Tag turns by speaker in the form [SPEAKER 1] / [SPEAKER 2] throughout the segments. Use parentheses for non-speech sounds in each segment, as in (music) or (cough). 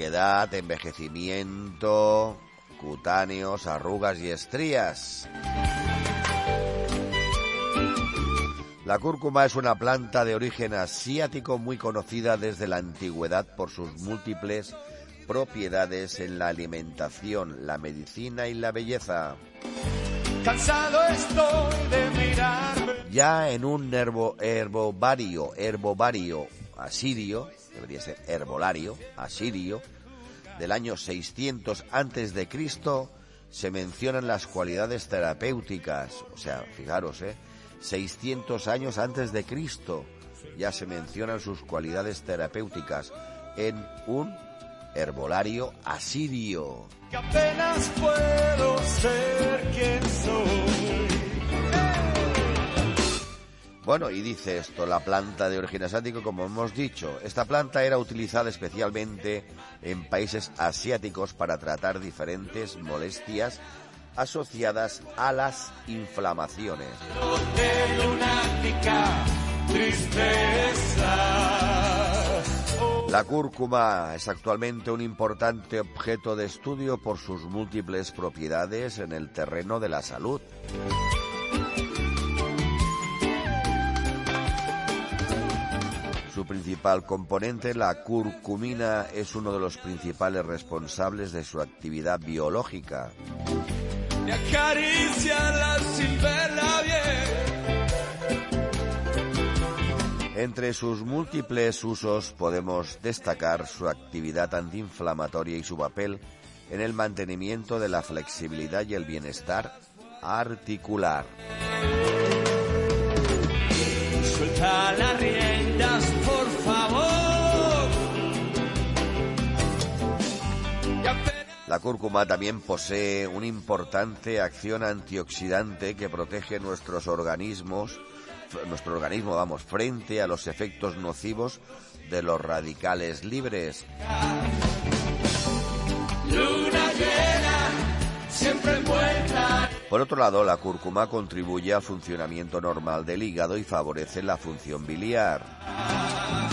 [SPEAKER 1] sequedad, envejecimiento, cutáneos, arrugas y estrías. La cúrcuma es una planta de origen asiático muy conocida desde la antigüedad por sus múltiples propiedades en la alimentación, la medicina y la belleza.
[SPEAKER 2] Cansado estoy de mirar.
[SPEAKER 1] Ya en un herbo, herbovario, herbovario asirio, debería ser herbolario, asirio, del año 600 antes de Cristo, se mencionan las cualidades terapéuticas, o sea, fijaros, ¿eh? 600 años antes de Cristo ya se mencionan sus cualidades terapéuticas en un herbolario asirio.
[SPEAKER 2] Que apenas puedo ser quien soy.
[SPEAKER 1] Bueno, y dice esto, la planta de origen asiático, como hemos dicho, esta planta era utilizada especialmente en países asiáticos para tratar diferentes molestias asociadas a las inflamaciones. La cúrcuma es actualmente un importante objeto de estudio por sus múltiples propiedades en el terreno de la salud. Su principal componente, la curcumina, es uno de los principales responsables de su actividad biológica. Entre sus múltiples usos podemos destacar su actividad antiinflamatoria y su papel en el mantenimiento de la flexibilidad y el bienestar articular.
[SPEAKER 2] Suelta las
[SPEAKER 1] La cúrcuma también posee una importante acción antioxidante que protege nuestros organismos, nuestro organismo, vamos, frente a los efectos nocivos de los radicales libres.
[SPEAKER 2] luna llena, siempre envuelta.
[SPEAKER 1] Por otro lado, la cúrcuma contribuye al funcionamiento normal del hígado y favorece la función biliar.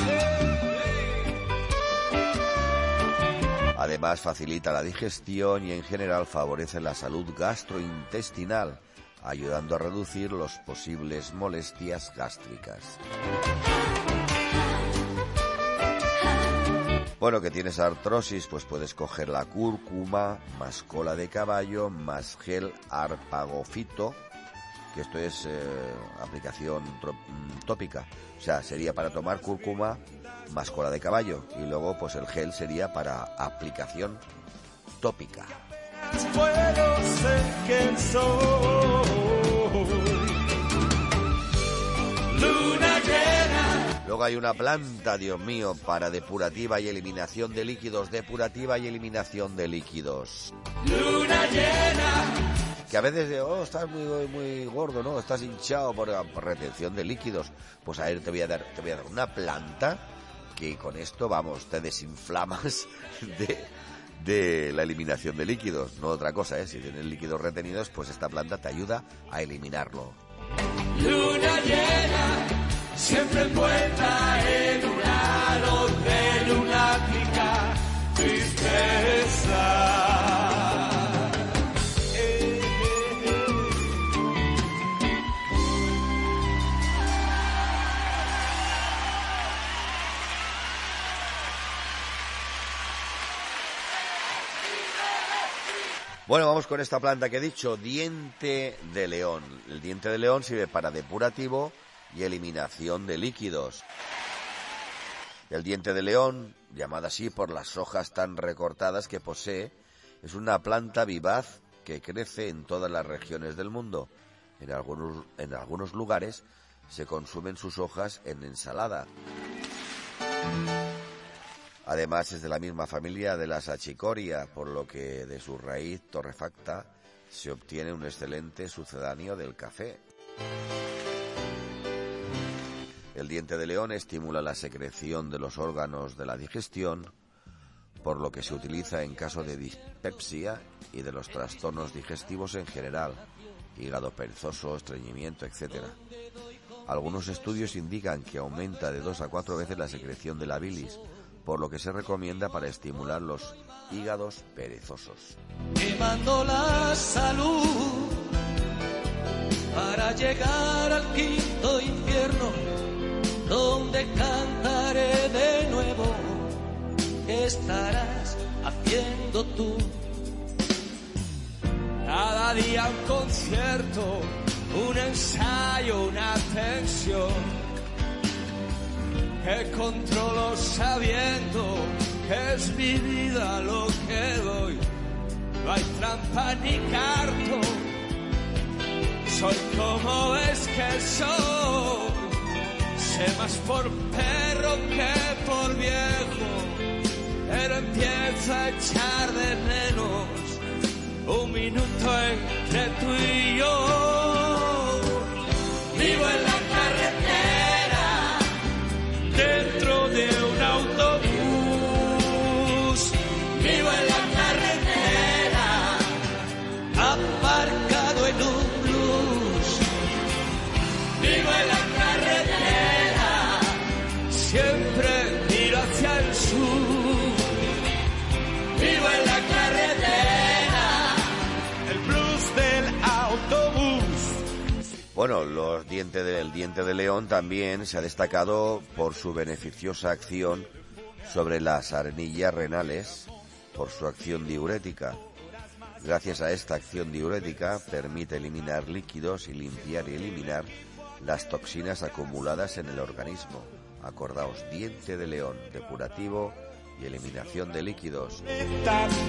[SPEAKER 1] Además, facilita la digestión y en general favorece la salud gastrointestinal, ayudando a reducir las posibles molestias gástricas. Bueno, que tienes artrosis, pues puedes coger la cúrcuma, más cola de caballo, más gel arpagofito, que esto es eh, aplicación mm, tópica. O sea, sería para tomar cúrcuma más cola de caballo. Y luego, pues el gel sería para aplicación tópica.
[SPEAKER 2] Puedo ser quien soy. Luna llena,
[SPEAKER 1] Luego hay una planta, Dios mío, para depurativa y eliminación de líquidos, depurativa y eliminación de líquidos.
[SPEAKER 2] luna llena.
[SPEAKER 1] Que a veces, de, oh, estás muy, muy gordo, ¿no? Estás hinchado por, retención de líquidos. Pues a ver, te voy a dar, te voy a dar una planta que con esto, vamos, te desinflamas (laughs) de, de la eliminación de líquidos. No otra cosa, ¿eh? Si tienes líquidos retenidos, pues esta planta te ayuda a eliminarlo.
[SPEAKER 2] Luna llena, siempre en
[SPEAKER 1] Bueno, vamos con esta planta que he dicho, diente de león. El diente de león sirve para depurativo y eliminación de líquidos. El diente de león, llamada así por las hojas tan recortadas que posee, es una planta vivaz que crece en todas las regiones del mundo. En algunos, en algunos lugares se consumen sus hojas en ensalada. Además es de la misma familia de la sachicoria, por lo que de su raíz torrefacta se obtiene un excelente sucedáneo del café. El diente de león estimula la secreción de los órganos de la digestión, por lo que se utiliza en caso de dispepsia y de los trastornos digestivos en general, hígado perezoso, estreñimiento, etc. Algunos estudios indican que aumenta de dos a cuatro veces la secreción de la bilis, por lo que se recomienda para estimular los hígados perezosos.
[SPEAKER 2] quemando la salud para llegar al quinto infierno donde cantaré de nuevo ¿qué estarás haciendo tú cada día un concierto un ensayo una tensión que controlo sabiendo que es mi vida lo que doy no hay trampa ni cartón. Soy como ves que soy. Sé más por perro que por viejo. Pero empiezo a echar de menos un minuto entre tú y yo. Vivo en
[SPEAKER 1] Bueno, los dientes del diente de león también se ha destacado por su beneficiosa acción sobre las arenillas renales, por su acción diurética. Gracias a esta acción diurética permite eliminar líquidos y limpiar y eliminar las toxinas acumuladas en el organismo. Acordaos, diente de león, depurativo y eliminación de líquidos.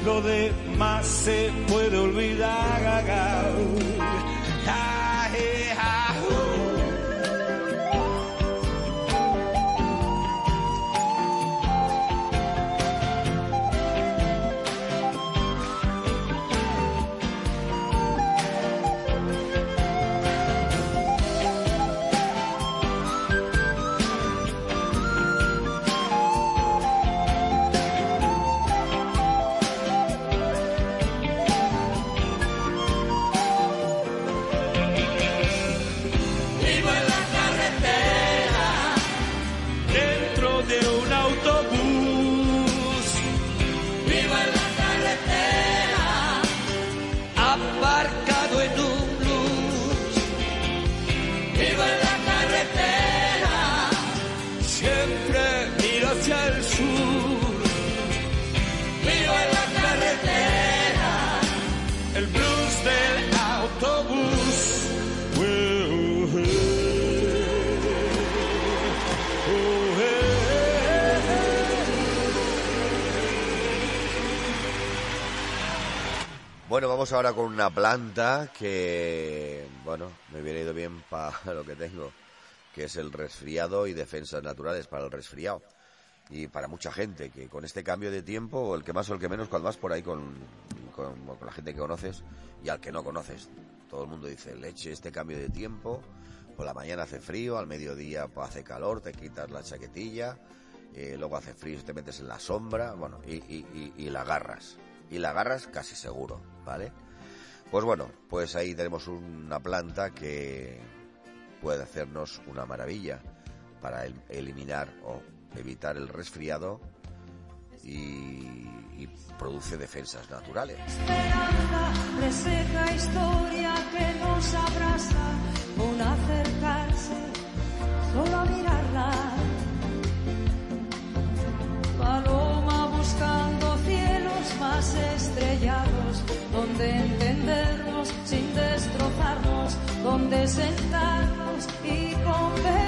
[SPEAKER 2] Lo demás se puede olvidar.
[SPEAKER 1] Ahora con una planta que, bueno, me hubiera ido bien para (laughs) lo que tengo, que es el resfriado y defensas naturales para el resfriado. Y para mucha gente, que con este cambio de tiempo, el que más o el que menos, cuando vas por ahí con la gente que conoces y al que no conoces, todo el mundo dice, leche, este cambio de tiempo, por la mañana hace frío, al mediodía pues, hace calor, te quitas la chaquetilla, eh, luego hace frío, te metes en la sombra, bueno, y, y, y, y la agarras. Y la agarras casi seguro, Pues bueno, pues ahí tenemos una planta que puede hacernos una maravilla para el- eliminar o evitar el resfriado y, produce defensas naturales.
[SPEAKER 3] esperanza, historia que nos con donde sentarnos y conversar.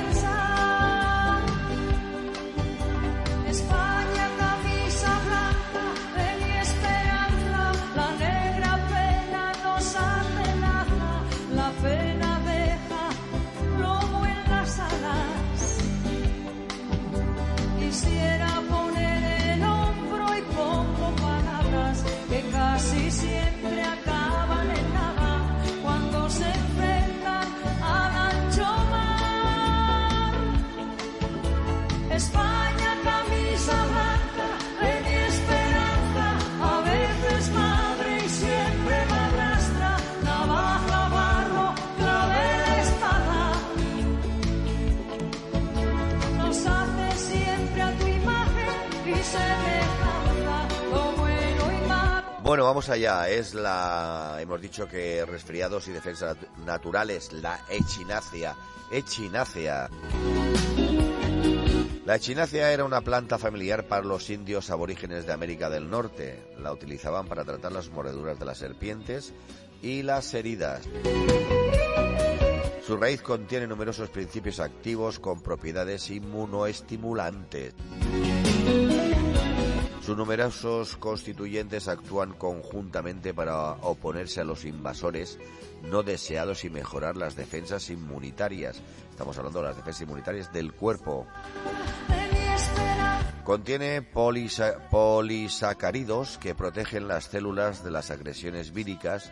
[SPEAKER 1] Bueno, vamos allá. Es la. Hemos dicho que resfriados y defensas nat- naturales, la echinacea. Echinacea. La echinacea era una planta familiar para los indios aborígenes de América del Norte. La utilizaban para tratar las mordeduras de las serpientes y las heridas. Su raíz contiene numerosos principios activos con propiedades inmunoestimulantes. Sus numerosos constituyentes actúan conjuntamente para oponerse a los invasores no deseados y mejorar las defensas inmunitarias. Estamos hablando de las defensas inmunitarias del cuerpo. Contiene polisa- polisacáridos que protegen las células de las agresiones víricas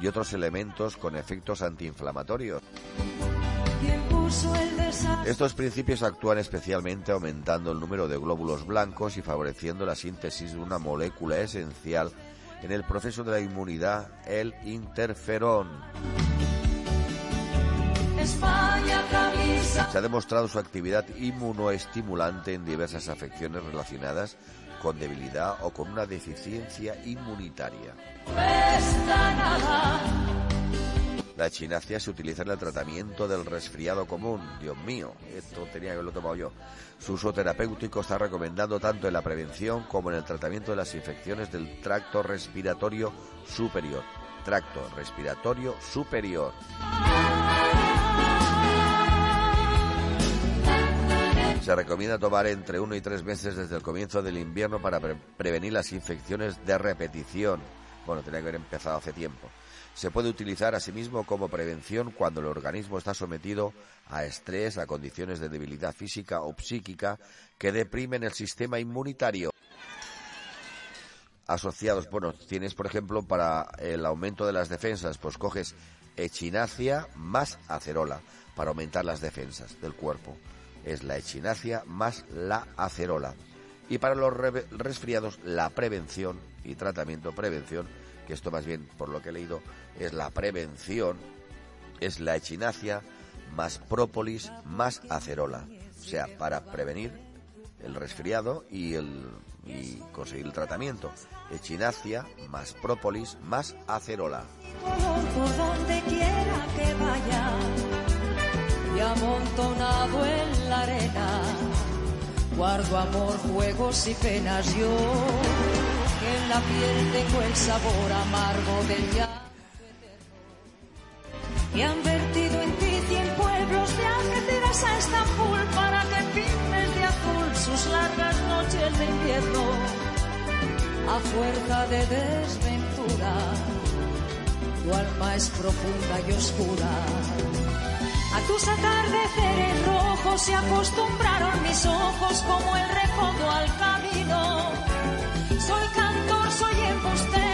[SPEAKER 1] y otros elementos con efectos antiinflamatorios. Estos principios actúan especialmente aumentando el número de glóbulos blancos y favoreciendo la síntesis de una molécula esencial en el proceso de la inmunidad, el interferón. Se ha demostrado su actividad inmunoestimulante en diversas afecciones relacionadas con debilidad o con una deficiencia inmunitaria. La echinacea se utiliza en el tratamiento del resfriado común. Dios mío, esto tenía que haberlo tomado yo. Su uso terapéutico está recomendado tanto en la prevención como en el tratamiento de las infecciones del tracto respiratorio superior. Tracto respiratorio superior. Se recomienda tomar entre uno y tres meses desde el comienzo del invierno para pre- prevenir las infecciones de repetición. Bueno, tenía que haber empezado hace tiempo. Se puede utilizar asimismo como prevención cuando el organismo está sometido a estrés, a condiciones de debilidad física o psíquica que deprimen el sistema inmunitario. Asociados, bueno, tienes por ejemplo para el aumento de las defensas, pues coges echinacea más acerola para aumentar las defensas del cuerpo. Es la echinacea más la acerola. Y para los re- resfriados, la prevención y tratamiento prevención, que esto más bien por lo que he leído es la prevención, es la echinacea más própolis más acerola. O sea, para prevenir el resfriado y, el, y conseguir el tratamiento. Echinacea más própolis más acerola.
[SPEAKER 3] guardo amor, juegos y penas en la piel tengo el sabor amargo del llanto y han vertido en ti cien pueblos de Algeciras a Estambul para que pintes de azul sus largas noches de invierno a fuerza de desventura tu alma es profunda y oscura. A tus atardeceres rojos se acostumbraron mis ojos como el recodo al camino. Soy cantor, soy embustero,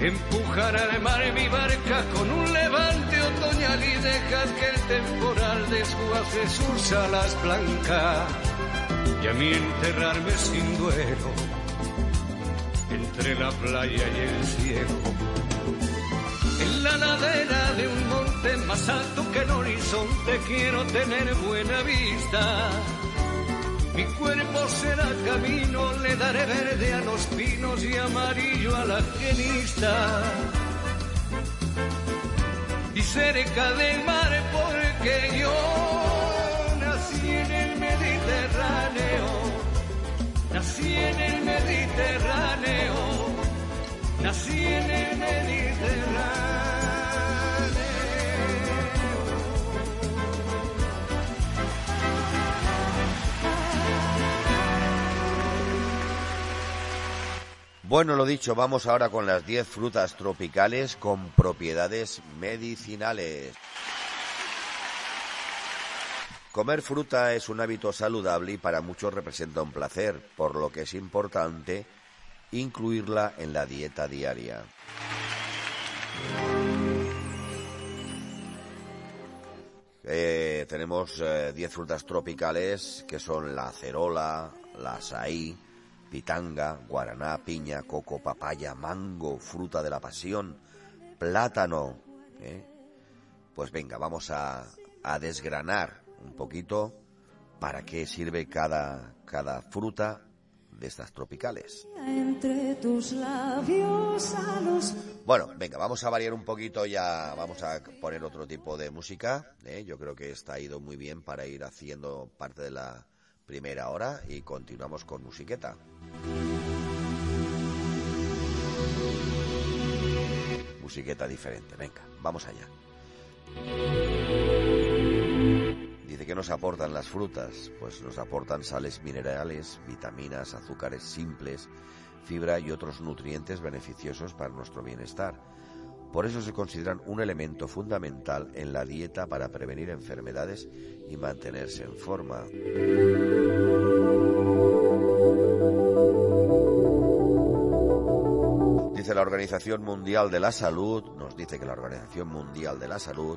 [SPEAKER 4] Empujar al mar mi barca con un levante otoñal y dejar que el temporal desguace sus alas blancas. Y a mí enterrarme sin duelo entre la playa y el cielo. En la ladera de un monte más alto que el horizonte quiero tener buena vista. Mi cuerpo será camino, le daré verde a los pinos y amarillo a la genista. Y cerca del mar porque yo nací en el Mediterráneo, nací en el Mediterráneo, nací en el Mediterráneo.
[SPEAKER 1] Bueno, lo dicho, vamos ahora con las 10 frutas tropicales con propiedades medicinales. Comer fruta es un hábito saludable y para muchos representa un placer, por lo que es importante incluirla en la dieta diaria. Eh, tenemos 10 frutas tropicales que son la acerola, la azaí, pitanga, guaraná, piña, coco, papaya, mango, fruta de la pasión, plátano. ¿eh? Pues venga, vamos a, a, desgranar un poquito para qué sirve cada, cada fruta de estas tropicales.
[SPEAKER 3] Entre tus labios a los...
[SPEAKER 1] Bueno, venga, vamos a variar un poquito ya, vamos a poner otro tipo de música. ¿eh? Yo creo que está ido muy bien para ir haciendo parte de la primera hora y continuamos con musiqueta. Musiqueta diferente, venga, vamos allá. Dice que nos aportan las frutas, pues nos aportan sales minerales, vitaminas, azúcares simples, fibra y otros nutrientes beneficiosos para nuestro bienestar. Por eso se consideran un elemento fundamental en la dieta para prevenir enfermedades y mantenerse en forma. Dice la Organización Mundial de la Salud, nos dice que la Organización Mundial de la Salud,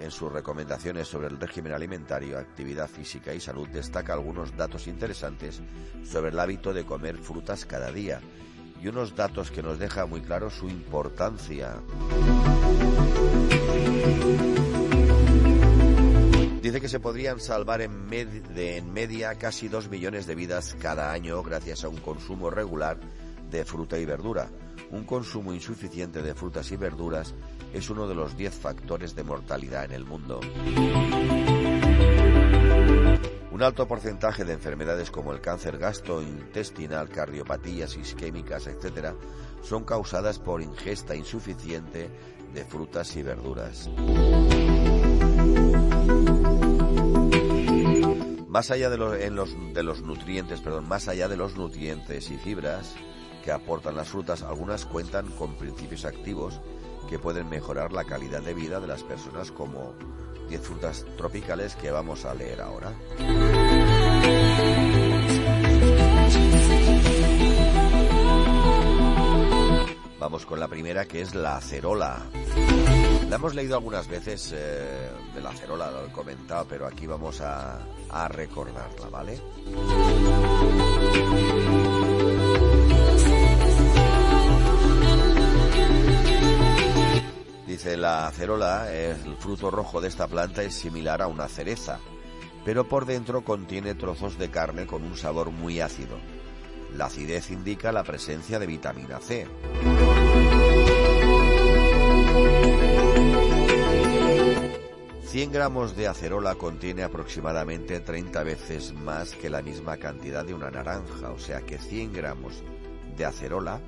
[SPEAKER 1] en sus recomendaciones sobre el régimen alimentario, actividad física y salud, destaca algunos datos interesantes sobre el hábito de comer frutas cada día y unos datos que nos deja muy claro su importancia. Dice que se podrían salvar en, media casi dos millones de vidas cada año gracias a un consumo regular de fruta y verdura. Un consumo insuficiente de frutas y verduras es uno de los 10 factores de mortalidad en el mundo. Un alto porcentaje de enfermedades como el cáncer gastrointestinal, cardiopatías isquémicas, etc., son causadas por ingesta insuficiente de frutas y verduras. Más allá de los, en los, de los nutrientes, perdón, más allá de los nutrientes y fibras, que aportan las frutas, algunas cuentan con principios activos que pueden mejorar la calidad de vida de las personas como 10 frutas tropicales que vamos a leer ahora. Vamos con la primera que es la acerola. La hemos leído algunas veces eh, de la acerola, lo he comentado, pero aquí vamos a, a recordarla, ¿vale? Dice la acerola, el fruto rojo de esta planta es similar a una cereza, pero por dentro contiene trozos de carne con un sabor muy ácido. La acidez indica la presencia de vitamina C. ...100 gramos de acerola contiene aproximadamente 30 veces más que la misma cantidad de una naranja, o sea que 100 gramos de acerola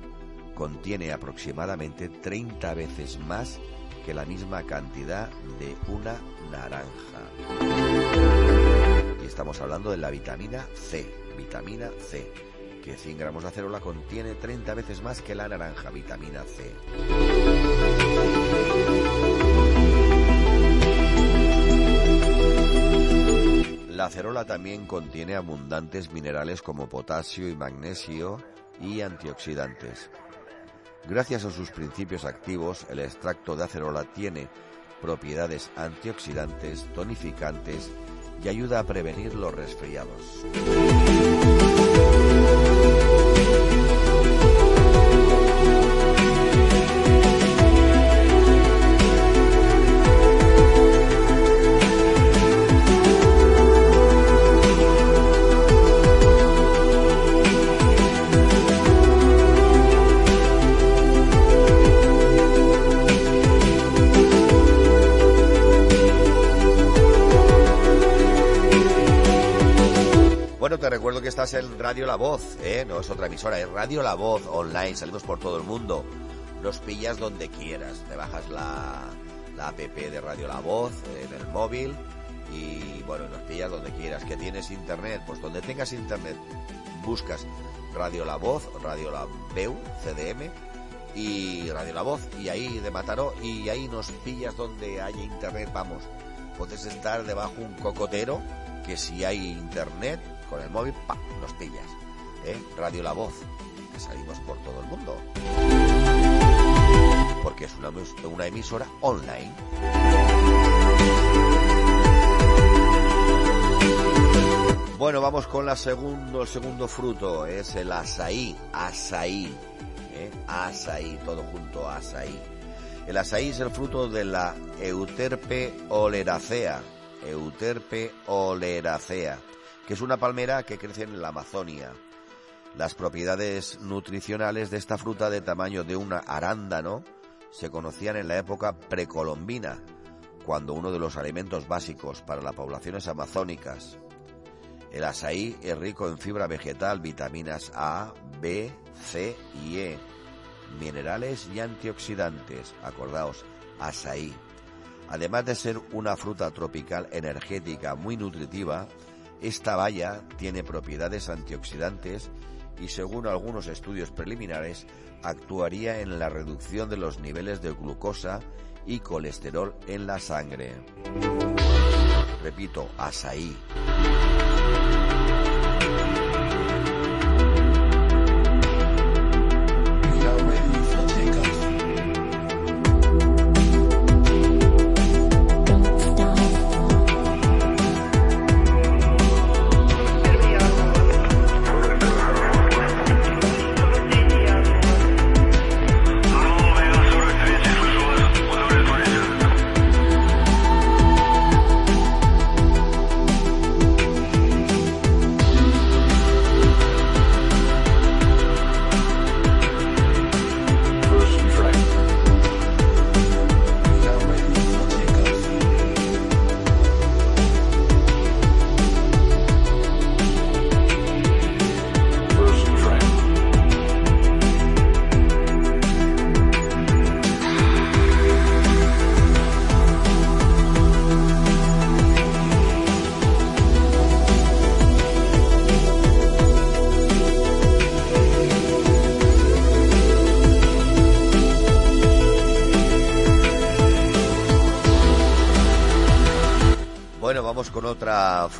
[SPEAKER 1] contiene aproximadamente 30 veces más que la misma cantidad de una naranja. Y estamos hablando de la vitamina C, vitamina C, que 100 gramos de acerola contiene 30 veces más que la naranja, vitamina C. La acerola también contiene abundantes minerales como potasio y magnesio y antioxidantes. Gracias a sus principios activos, el extracto de acerola tiene propiedades antioxidantes, tonificantes y ayuda a prevenir los resfriados. Estás en Radio La Voz, ¿eh? no es otra emisora, es Radio La Voz online, salimos por todo el mundo. los pillas donde quieras. Te bajas la, la app de Radio La Voz en el móvil y bueno, los pillas donde quieras. Que tienes internet, pues donde tengas internet, buscas Radio La Voz, Radio La Veu, CDM y Radio La Voz y ahí de Mataró y ahí nos pillas donde haya internet, vamos. Puedes estar debajo un cocotero que si hay internet con el móvil, pa, nos pillas. ¿eh? Radio La Voz, salimos por todo el mundo. Porque es una, una emisora online. Bueno, vamos con la segundo, el segundo fruto, es el asaí, asaí, ¿eh? asaí, todo junto, asaí. El asaí es el fruto de la Euterpe oleracea, Euterpe oleracea, que es una palmera que crece en la Amazonia. Las propiedades nutricionales de esta fruta de tamaño de una arándano se conocían en la época precolombina, cuando uno de los alimentos básicos para las poblaciones amazónicas el asaí es rico en fibra vegetal, vitaminas A, B, C y E, minerales y antioxidantes. Acordaos, asaí. Además de ser una fruta tropical energética muy nutritiva, esta baya tiene propiedades antioxidantes y según algunos estudios preliminares actuaría en la reducción de los niveles de glucosa y colesterol en la sangre. Repito, asaí.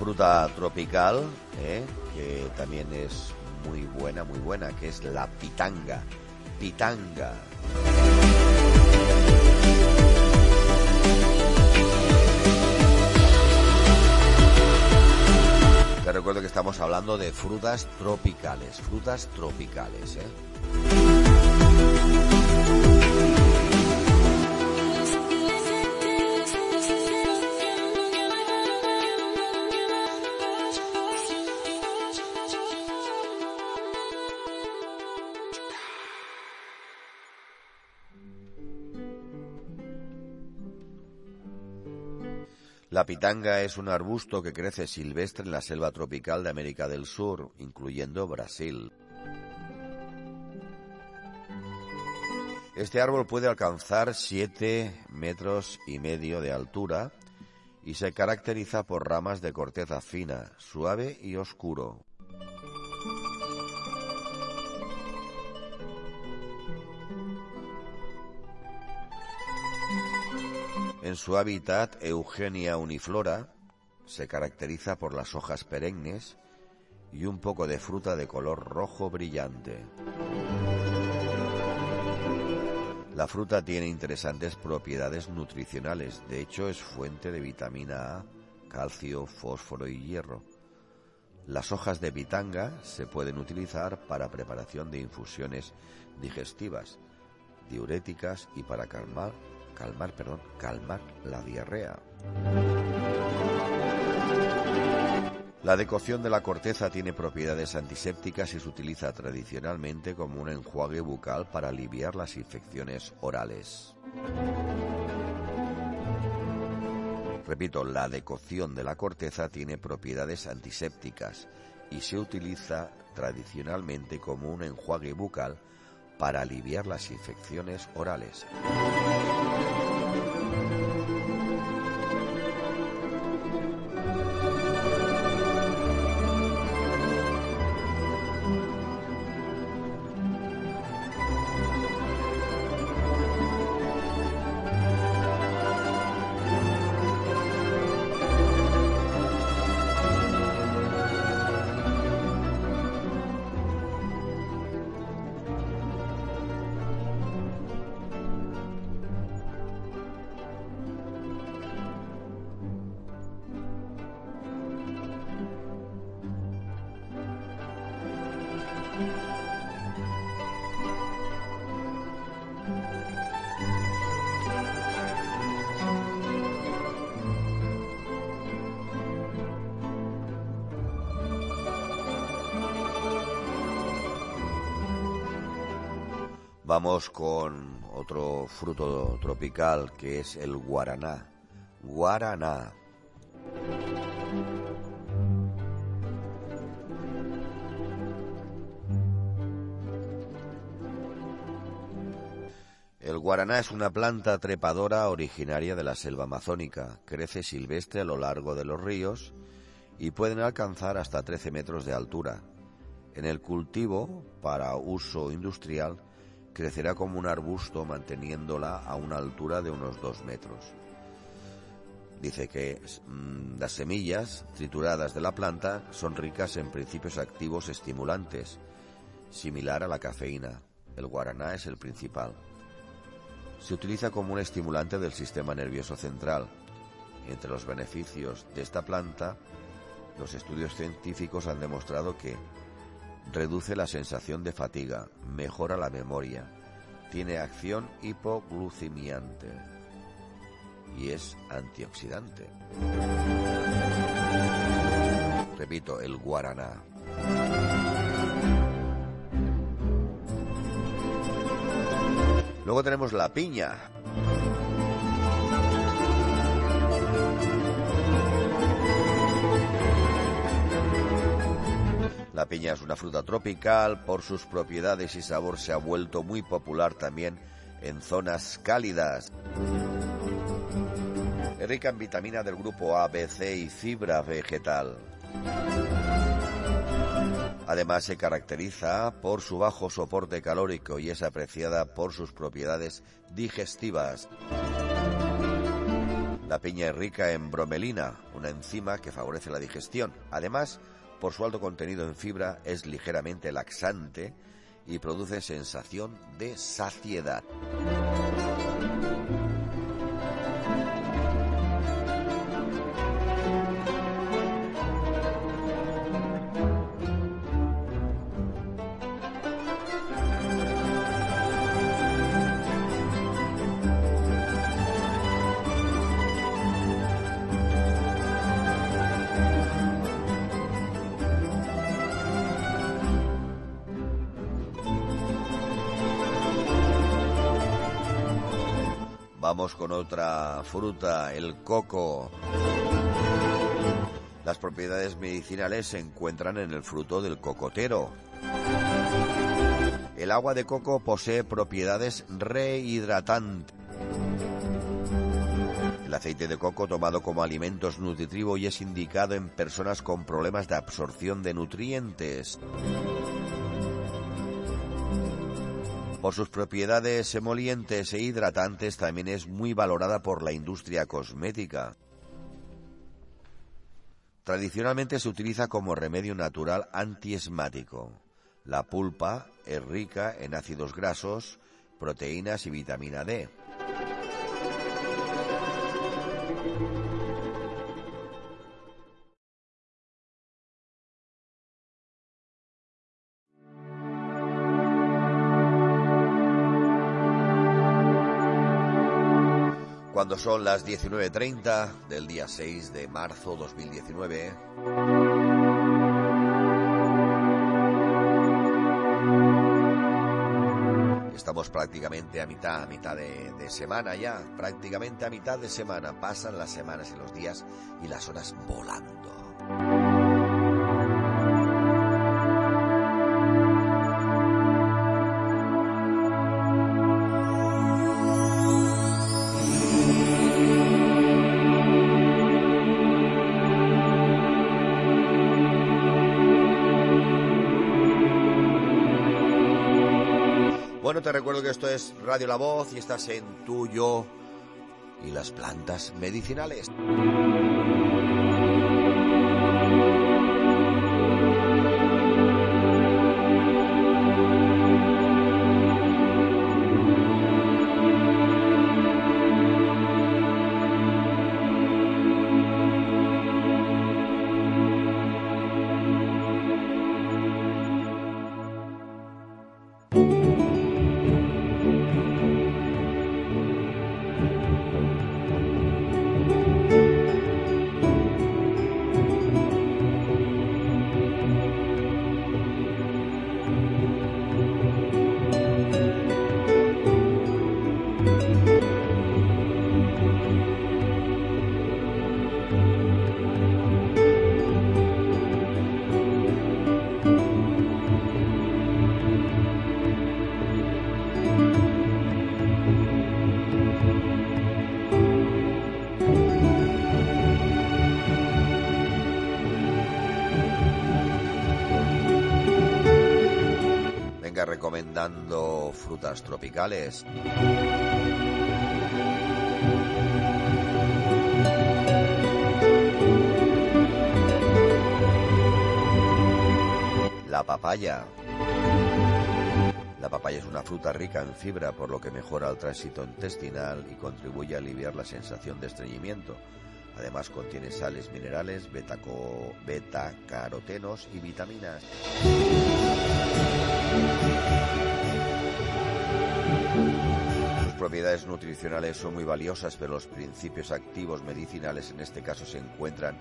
[SPEAKER 1] Fruta tropical, ¿eh? que también es muy buena, muy buena, que es la pitanga. Pitanga. Te recuerdo que estamos hablando de frutas tropicales, frutas tropicales, ¿eh? La pitanga es un arbusto que crece silvestre en la selva tropical de América del Sur, incluyendo Brasil. Este árbol puede alcanzar 7 metros y medio de altura y se caracteriza por ramas de corteza fina, suave y oscuro. En su hábitat, Eugenia uniflora se caracteriza por las hojas perennes y un poco de fruta de color rojo brillante. La fruta tiene interesantes propiedades nutricionales, de hecho es fuente de vitamina A, calcio, fósforo y hierro. Las hojas de pitanga se pueden utilizar para preparación de infusiones digestivas, diuréticas y para calmar calmar, perdón, calmar la diarrea. La decocción de la corteza tiene propiedades antisépticas y se utiliza tradicionalmente como un enjuague bucal para aliviar las infecciones orales. Repito, la decocción de la corteza tiene propiedades antisépticas y se utiliza tradicionalmente como un enjuague bucal para aliviar las infecciones orales. Vamos con otro fruto tropical que es el guaraná. Guaraná. El guaraná es una planta trepadora originaria de la selva amazónica. Crece silvestre a lo largo de los ríos y pueden alcanzar hasta 13 metros de altura. En el cultivo, para uso industrial, crecerá como un arbusto manteniéndola a una altura de unos 2 metros. Dice que mm, las semillas trituradas de la planta son ricas en principios activos estimulantes, similar a la cafeína. El guaraná es el principal. Se utiliza como un estimulante del sistema nervioso central. Entre los beneficios de esta planta, los estudios científicos han demostrado que reduce la sensación de fatiga, mejora la memoria, tiene acción hipoglucemiante y es antioxidante. Repito, el guaraná. Luego tenemos la piña. La piña es una fruta tropical, por sus propiedades y sabor se ha vuelto muy popular también en zonas cálidas. Es rica en vitamina del grupo A, B, C y fibra vegetal. Además se caracteriza por su bajo soporte calórico y es apreciada por sus propiedades digestivas. La piña es rica en bromelina, una enzima que favorece la digestión. Además, por su alto contenido en fibra, es ligeramente laxante y produce sensación de saciedad. Vamos con otra fruta, el coco. Las propiedades medicinales se encuentran en el fruto del cocotero. El agua de coco posee propiedades rehidratantes. El aceite de coco tomado como alimento es nutritivo y es indicado en personas con problemas de absorción de nutrientes. Por sus propiedades emolientes e hidratantes también es muy valorada por la industria cosmética. Tradicionalmente se utiliza como remedio natural antiesmático. La pulpa es rica en ácidos grasos, proteínas y vitamina D. Cuando son las 19.30 del día 6 de marzo 2019. Estamos prácticamente a mitad, a mitad de, de, semana ya, prácticamente a mitad de semana. Pasan las semanas y los días y las horas volando. Te recuerdo que esto es Radio La Voz y estás en Tuyo y las plantas medicinales. Frutas tropicales. La papaya. La papaya es una fruta rica en fibra, por lo que mejora el tránsito intestinal y contribuye a aliviar la sensación de estreñimiento. Además contiene sales minerales, betacarotenos y vitaminas. Sus propiedades nutricionales son muy valiosas, pero los principios activos medicinales en este caso se encuentran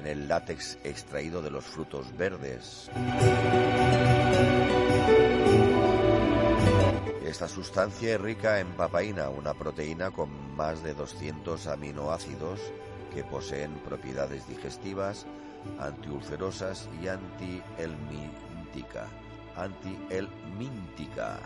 [SPEAKER 1] en el látex extraído de los frutos verdes. Esta sustancia es rica en papaína, una proteína con más de 200 aminoácidos que poseen propiedades digestivas, antiulcerosas y antihelmíntica. Antihelmíntica.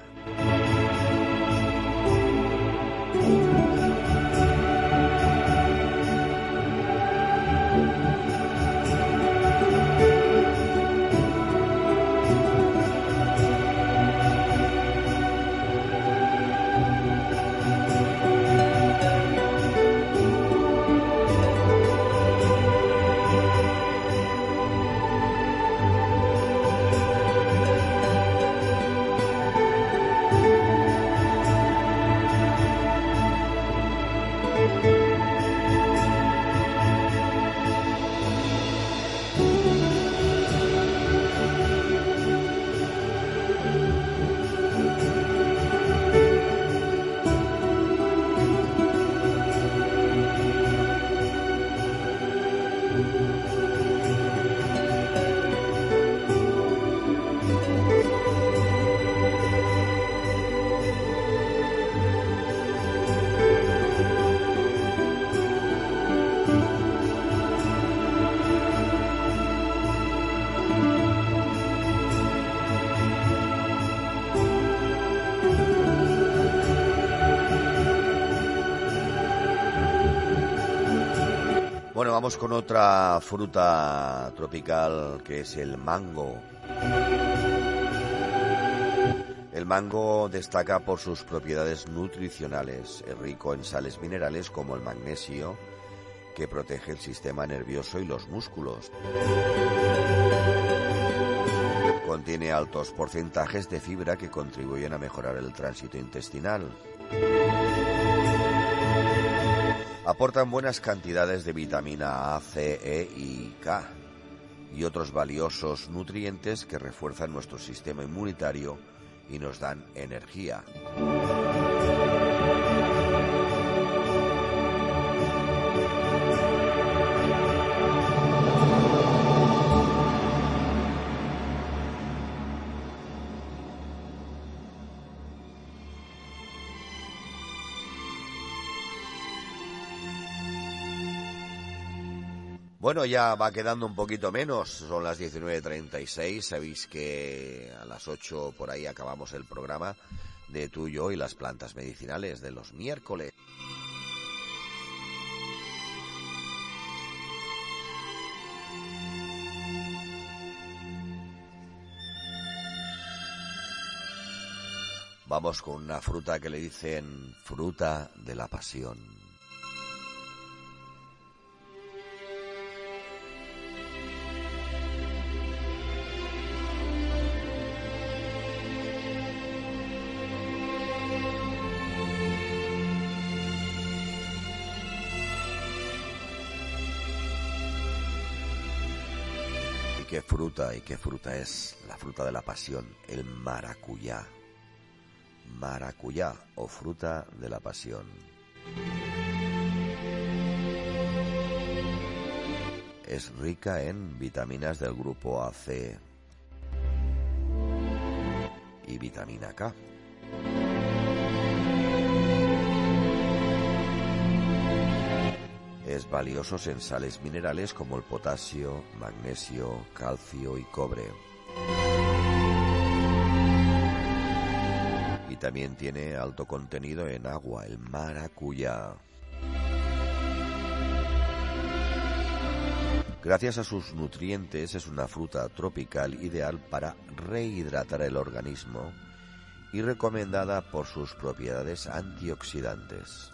[SPEAKER 1] Vamos con otra fruta tropical que es el mango. El mango destaca por sus propiedades nutricionales. Es rico en sales minerales como el magnesio, que protege el sistema nervioso y los músculos. Contiene altos porcentajes de fibra que contribuyen a mejorar el tránsito intestinal. Aportan buenas cantidades de vitamina A, C, E y K y otros valiosos nutrientes que refuerzan nuestro sistema inmunitario y nos dan energía. Ya va quedando un poquito menos, son las 19.36, sabéis que a las 8 por ahí acabamos el programa de tú y y las plantas medicinales de los miércoles. Vamos con una fruta que le dicen fruta de la pasión. ¿Y qué fruta es la fruta de la pasión? El maracuyá maracuyá o fruta de la pasión. Es rica en vitaminas del grupo AC y vitamina K. Es valioso en sales minerales como el potasio, magnesio, calcio y cobre. también tiene alto contenido en agua, el maracuyá. Gracias a sus nutrientes es una fruta tropical ideal para rehidratar el organismo y recomendada por sus propiedades antioxidantes.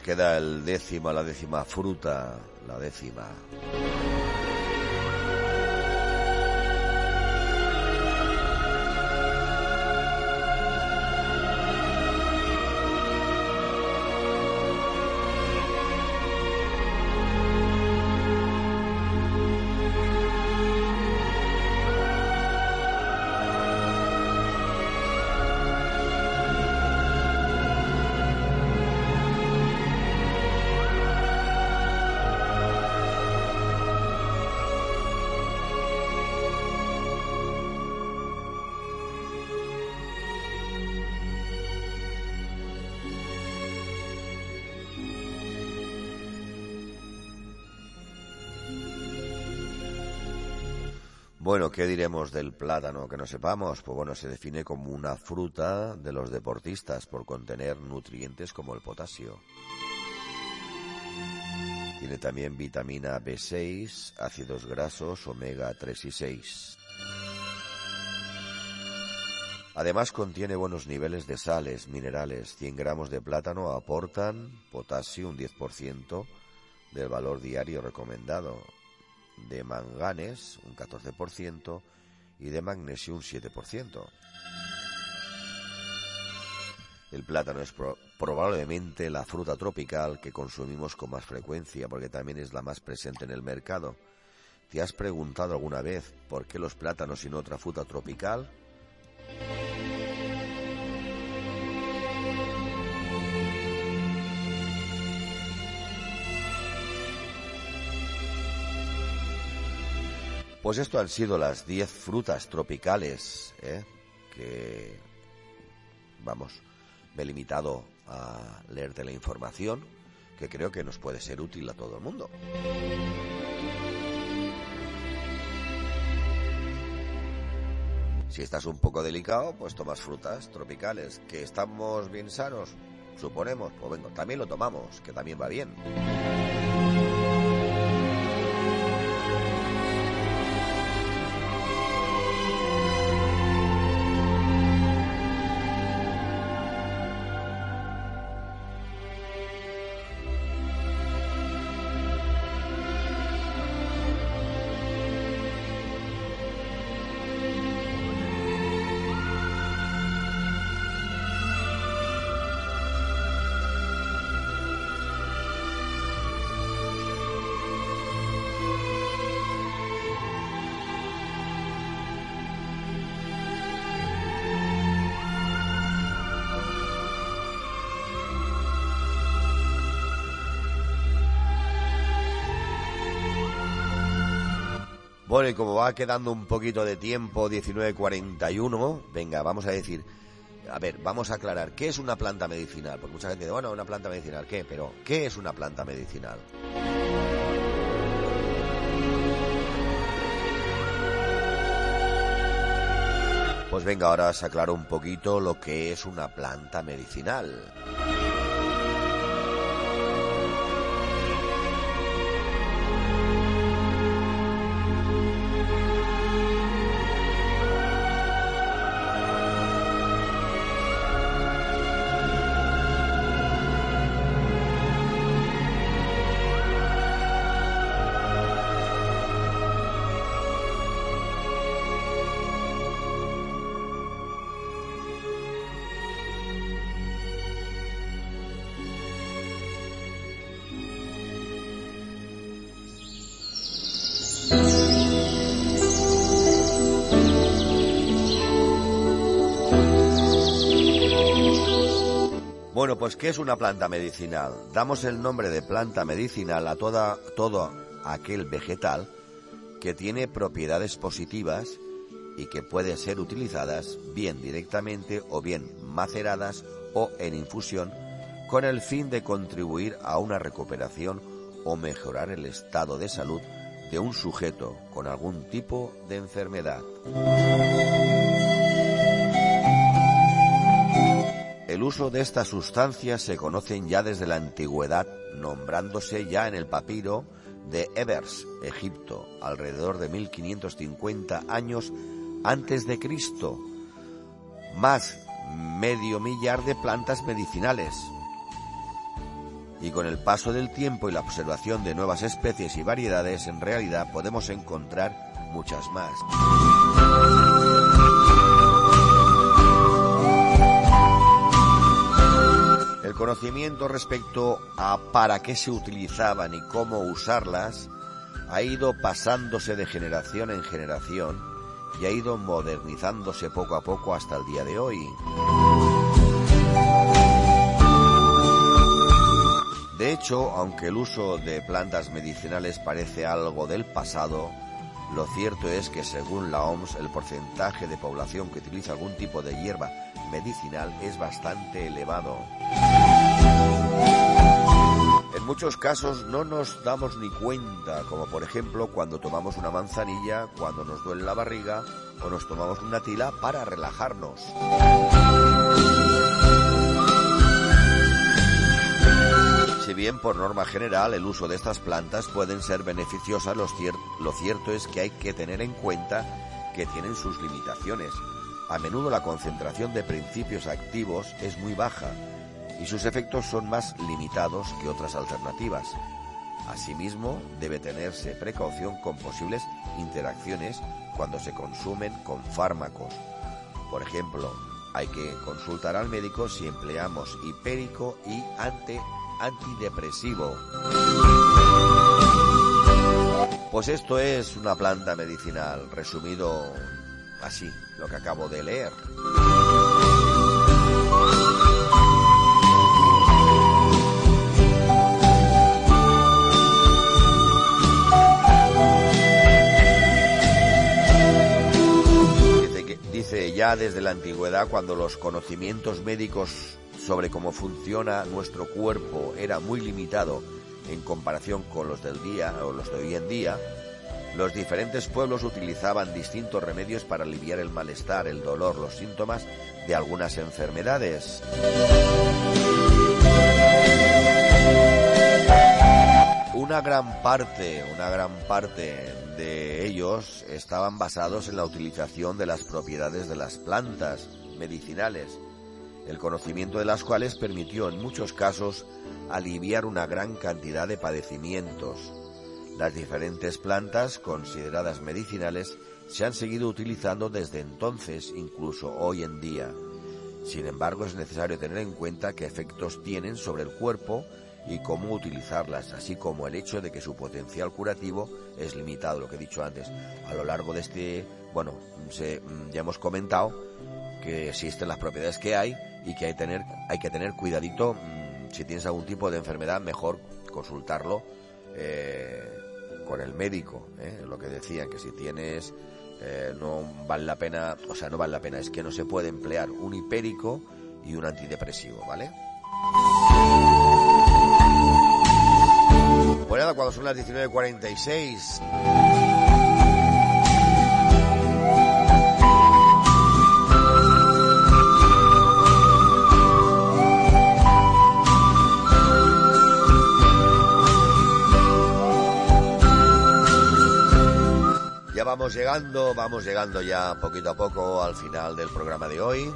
[SPEAKER 1] Queda el décimo, la décima fruta, la décima. Bueno, ¿qué diremos del plátano que no sepamos? Pues bueno, se define como una fruta de los deportistas por contener nutrientes como el potasio. Tiene también vitamina B6, ácidos grasos, omega 3 y 6. Además contiene buenos niveles de sales, minerales. 100 gramos de plátano aportan potasio un 10% del valor diario recomendado de manganes un 14% y de magnesio un 7%. El plátano es probablemente la fruta tropical que consumimos con más frecuencia porque también es la más presente en el mercado. ¿Te has preguntado alguna vez por qué los plátanos y no otra fruta tropical? Pues esto han sido las 10 frutas tropicales ¿eh? que, vamos, me he limitado a leerte la información que creo que nos puede ser útil a todo el mundo. Si estás un poco delicado, pues tomas frutas tropicales. ¿Que estamos bien sanos? Suponemos. Pues venga, también lo tomamos, que también va bien. Bueno, y como va quedando un poquito de tiempo, 19.41, venga, vamos a decir, a ver, vamos a aclarar, ¿qué es una planta medicinal? Porque mucha gente dice, bueno, una planta medicinal, ¿qué? Pero, ¿qué es una planta medicinal? Pues venga, ahora os aclaro un poquito lo que es una planta medicinal. Bueno, pues ¿qué es una planta medicinal? Damos el nombre de planta medicinal a toda, todo aquel vegetal que tiene propiedades positivas y que puede ser utilizadas bien directamente o bien maceradas o en infusión con el fin de contribuir a una recuperación o mejorar el estado de salud de un sujeto con algún tipo de enfermedad. El uso de estas sustancias se conocen ya desde la antigüedad, nombrándose ya en el papiro de Ebers, Egipto, alrededor de 1550 años antes de Cristo. Más medio millar de plantas medicinales. Y con el paso del tiempo y la observación de nuevas especies y variedades, en realidad podemos encontrar muchas más. Conocimiento respecto a para qué se utilizaban y cómo usarlas ha ido pasándose de generación en generación y ha ido modernizándose poco a poco hasta el día de hoy. De hecho, aunque el uso de plantas medicinales parece algo del pasado, lo cierto es que según la OMS el porcentaje de población que utiliza algún tipo de hierba medicinal es bastante elevado. En muchos casos no nos damos ni cuenta, como por ejemplo cuando tomamos una manzanilla, cuando nos duele la barriga o nos tomamos una tila para relajarnos. Si bien por norma general el uso de estas plantas pueden ser beneficiosas, lo, lo cierto es que hay que tener en cuenta que tienen sus limitaciones. A menudo la concentración de principios activos es muy baja y sus efectos son más limitados que otras alternativas. Asimismo, debe tenerse precaución con posibles interacciones cuando se consumen con fármacos. Por ejemplo, hay que consultar al médico si empleamos hipérico y ante antidepresivo. Pues esto es una planta medicinal, resumido así, lo que acabo de leer. Dice, ya desde la antigüedad, cuando los conocimientos médicos sobre cómo funciona nuestro cuerpo era muy limitado en comparación con los del día o los de hoy en día, los diferentes pueblos utilizaban distintos remedios para aliviar el malestar, el dolor, los síntomas de algunas enfermedades. Una gran parte, una gran parte de ellos estaban basados en la utilización de las propiedades de las plantas medicinales, el conocimiento de las cuales permitió en muchos casos aliviar una gran cantidad de padecimientos. Las diferentes plantas consideradas medicinales se han seguido utilizando desde entonces, incluso hoy en día. Sin embargo, es necesario tener en cuenta qué efectos tienen sobre el cuerpo y cómo utilizarlas, así como el hecho de que su potencial curativo es limitado, lo que he dicho antes. A lo largo de este, bueno, se, ya hemos comentado que existen las propiedades que hay y que hay, tener, hay que tener cuidadito si tienes algún tipo de enfermedad, mejor consultarlo eh, con el médico. ¿eh? Lo que decían, que si tienes eh, no vale la pena, o sea, no vale la pena, es que no se puede emplear un hipérico y un antidepresivo, ¿vale? Pues nada, cuando son las 19.46... Ya vamos llegando, vamos llegando ya poquito a poco al final del programa de hoy.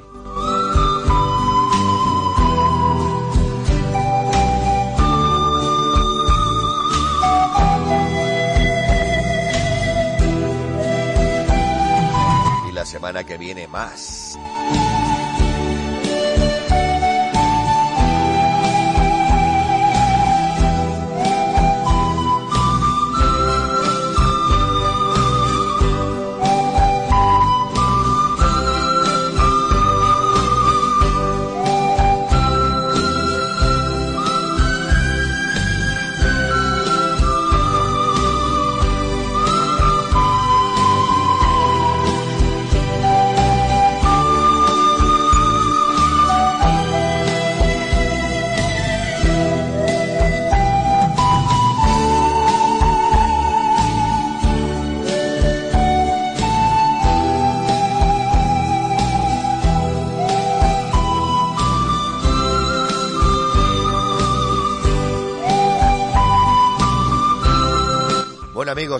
[SPEAKER 1] Y la semana que viene más.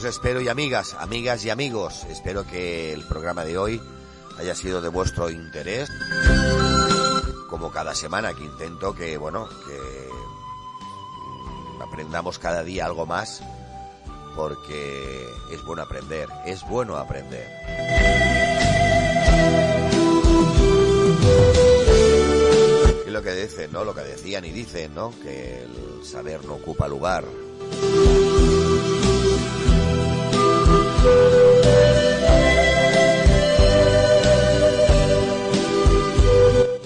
[SPEAKER 1] Espero y amigas, amigas y amigos, espero que el programa de hoy haya sido de vuestro interés. Como cada semana que intento que, bueno, que mm, aprendamos cada día algo más, porque es bueno aprender, es bueno aprender. Y lo que dicen, ¿no? Lo que decían y dicen, ¿no? Que el saber no ocupa lugar.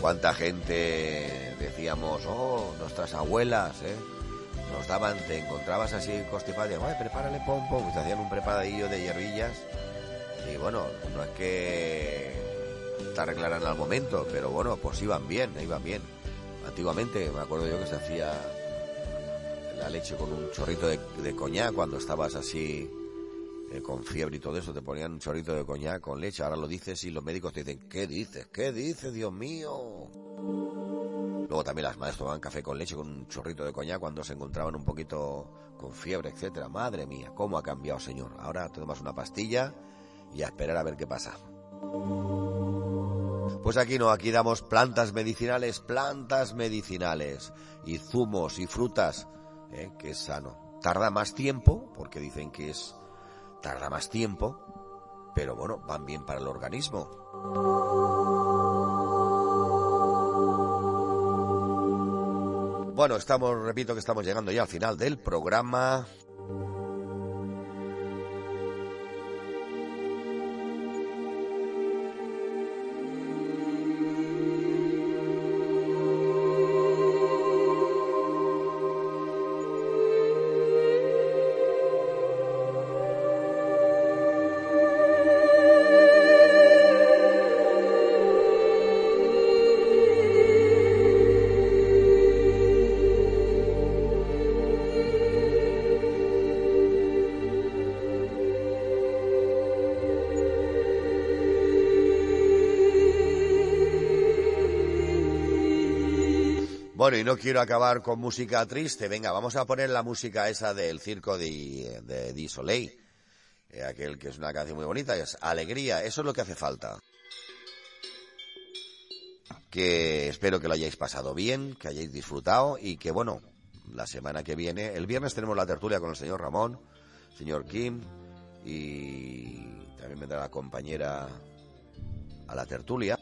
[SPEAKER 1] Cuánta gente decíamos, oh, nuestras abuelas, ¿eh? Nos daban, te encontrabas así constipado, y, ay, prepárale pompo, pues te hacían un preparadillo de hierbillas. Y bueno, no es que te arreglaran al momento, pero bueno, pues iban bien, iban bien. Antiguamente, me acuerdo yo que se hacía la leche con un chorrito de, de cuando estabas así eh, con fiebre y todo eso, te ponían un chorrito de coñac con leche. Ahora lo dices y los médicos te dicen, ¿qué dices? ¿Qué dices, Dios mío? Luego también las madres tomaban café con leche con un chorrito de coñac cuando se encontraban un poquito con fiebre, etcétera. Madre mía, cómo ha cambiado, señor. Ahora te tomas una pastilla y a esperar a ver qué pasa. Pues aquí no, aquí damos plantas medicinales, plantas medicinales y zumos y frutas, ¿eh? que es sano. Tarda más tiempo, porque dicen que es tarda más tiempo, pero bueno, van bien para el organismo. Bueno, estamos, repito que estamos llegando ya al final del programa. Y no quiero acabar con música triste. Venga, vamos a poner la música esa del circo de, de Di Soleil. Eh, aquel que es una canción muy bonita, es Alegría. Eso es lo que hace falta. Que espero que lo hayáis pasado bien, que hayáis disfrutado y que, bueno, la semana que viene, el viernes tenemos la tertulia con el señor Ramón, señor Kim y también vendrá la compañera a la tertulia.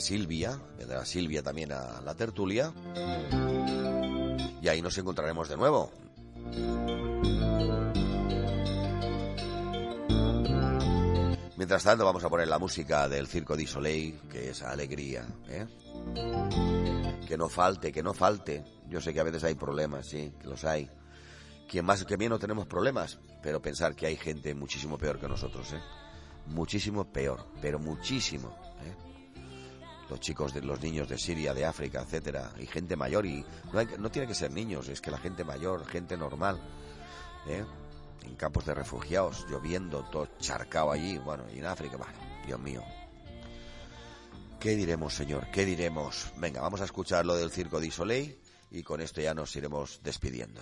[SPEAKER 1] Silvia, vendrá Silvia también a la tertulia. Y ahí nos encontraremos de nuevo. Mientras tanto vamos a poner la música del Circo di Soleil, que es alegría. ¿eh? Que no falte, que no falte. Yo sé que a veces hay problemas, sí, que los hay.
[SPEAKER 5] quien más que bien no tenemos problemas, pero pensar que hay gente muchísimo peor que nosotros, ¿eh? Muchísimo peor, pero muchísimo, ¿eh? Los chicos de los niños de Siria, de África, etcétera, y gente mayor y no, hay- no tiene que ser niños, es que la gente mayor, gente normal, ¿eh? En campos de refugiados, lloviendo, todo charcado allí, bueno, y en África, Dios mío. ¿Qué diremos, señor? ¿Qué diremos? Venga, vamos a escuchar lo del Circo de Soleil y con esto ya nos iremos despidiendo.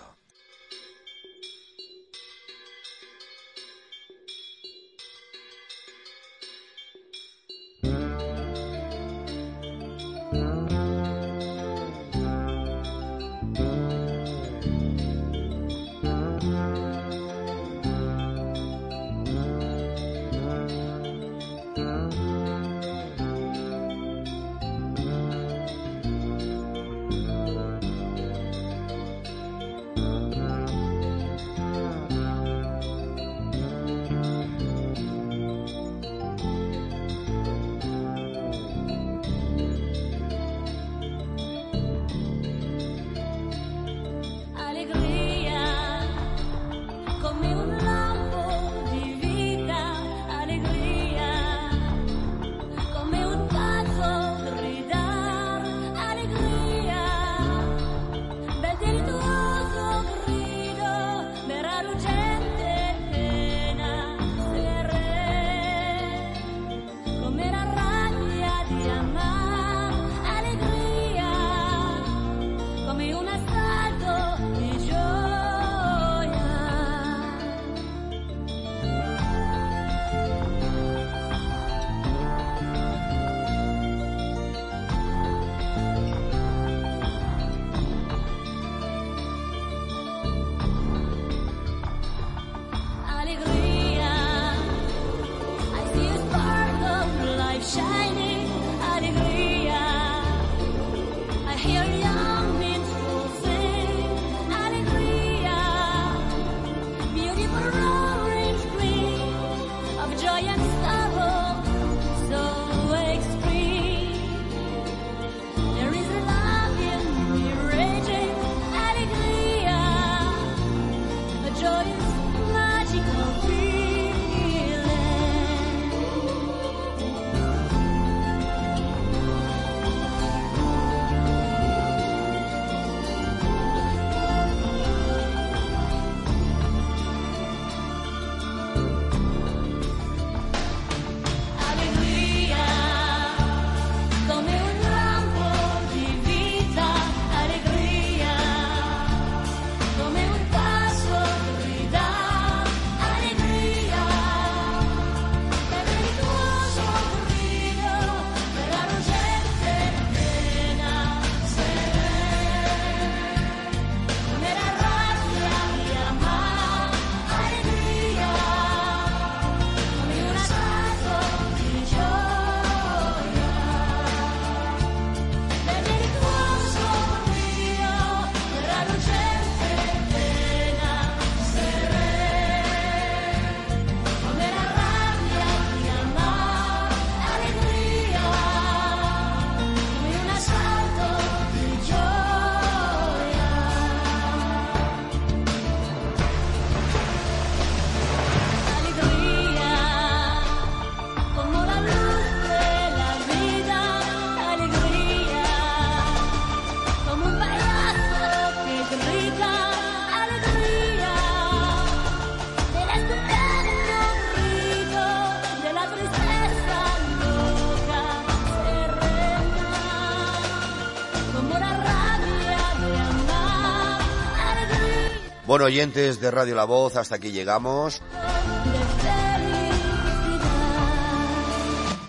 [SPEAKER 5] Oyentes de Radio La Voz, hasta aquí llegamos.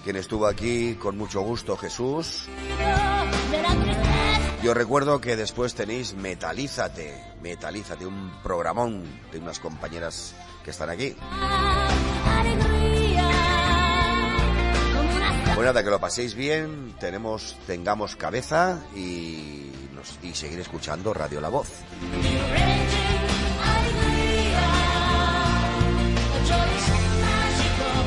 [SPEAKER 5] Quien estuvo aquí con mucho gusto, Jesús.
[SPEAKER 1] de la tristeza.
[SPEAKER 5] Y os recuerdo que después tenéis Metalízate, Metalízate, un programón de unas compañeras que están aquí. Pues nada, que lo paséis bien, tenemos, tengamos cabeza y, nos, y seguir escuchando Radio La Voz.